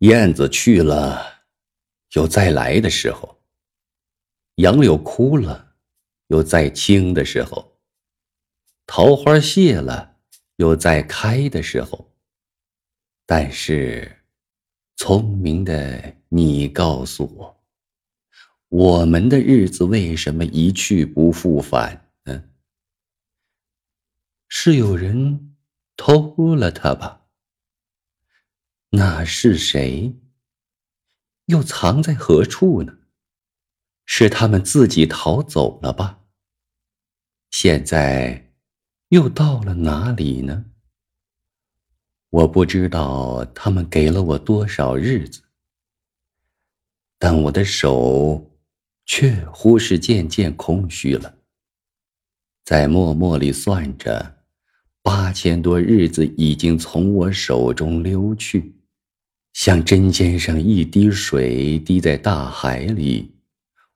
燕子去了，有再来的时候；杨柳枯了，有再青的时候；桃花谢了，有再开的时候。但是，聪明的你告诉我，我们的日子为什么一去不复返呢？是有人偷了它吧？那是谁？又藏在何处呢？是他们自己逃走了吧？现在又到了哪里呢？我不知道他们给了我多少日子，但我的手却乎是渐渐空虚了，在默默里算着，八千多日子已经从我手中溜去。像针尖上一滴水滴在大海里，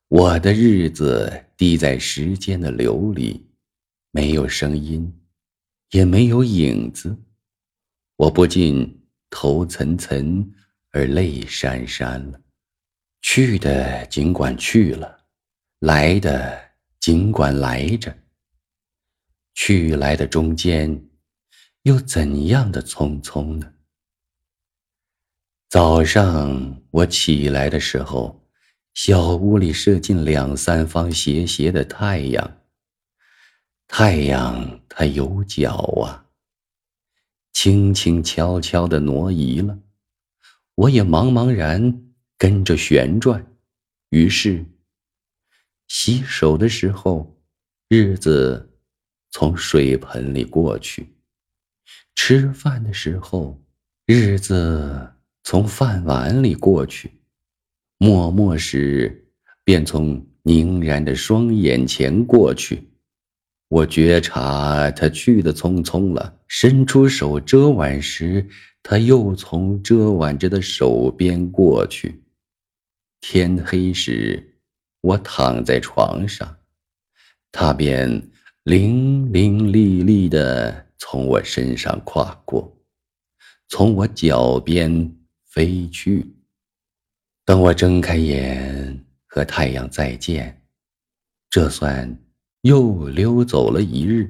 我的日子滴在时间的流里，没有声音，也没有影子，我不禁头涔涔而泪潸潸了。去的尽管去了，来的尽管来着，去来的中间，又怎样的匆匆呢？早上我起来的时候，小屋里射进两三方斜斜的太阳。太阳它有脚啊，轻轻悄悄地挪移了，我也茫茫然跟着旋转。于是，洗手的时候，日子从水盆里过去；吃饭的时候，日子。从饭碗里过去，默默时便从凝然的双眼前过去。我觉察他去的匆匆了，伸出手遮挽时，他又从遮挽着的手边过去。天黑时，我躺在床上，他便伶伶俐俐的从我身上跨过，从我脚边。飞去。等我睁开眼和太阳再见，这算又溜走了一日。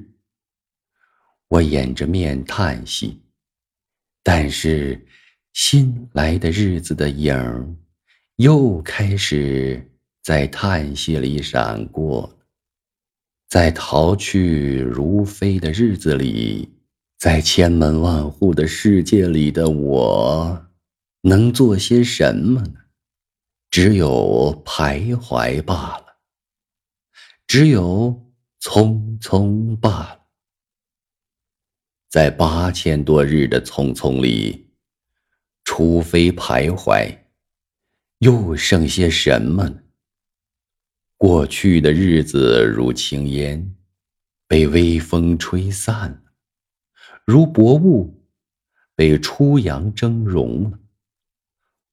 我掩着面叹息，但是新来的日子的影儿又开始在叹息里闪过，在逃去如飞的日子里，在千门万户的世界里的我。能做些什么呢？只有徘徊罢了，只有匆匆罢了。在八千多日的匆匆里，除非徘徊，又剩些什么呢？过去的日子如轻烟，被微风吹散了；如薄雾，被初阳蒸融了。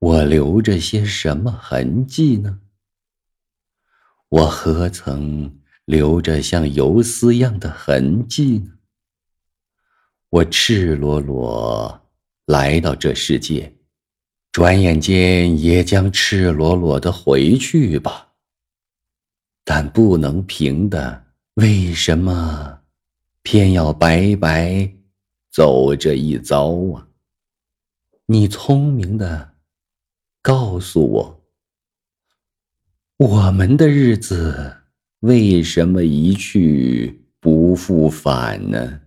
我留着些什么痕迹呢？我何曾留着像游丝样的痕迹呢？我赤裸裸来到这世界，转眼间也将赤裸裸的回去吧。但不能平的，为什么偏要白白走这一遭啊？你聪明的。告诉我，我们的日子为什么一去不复返呢？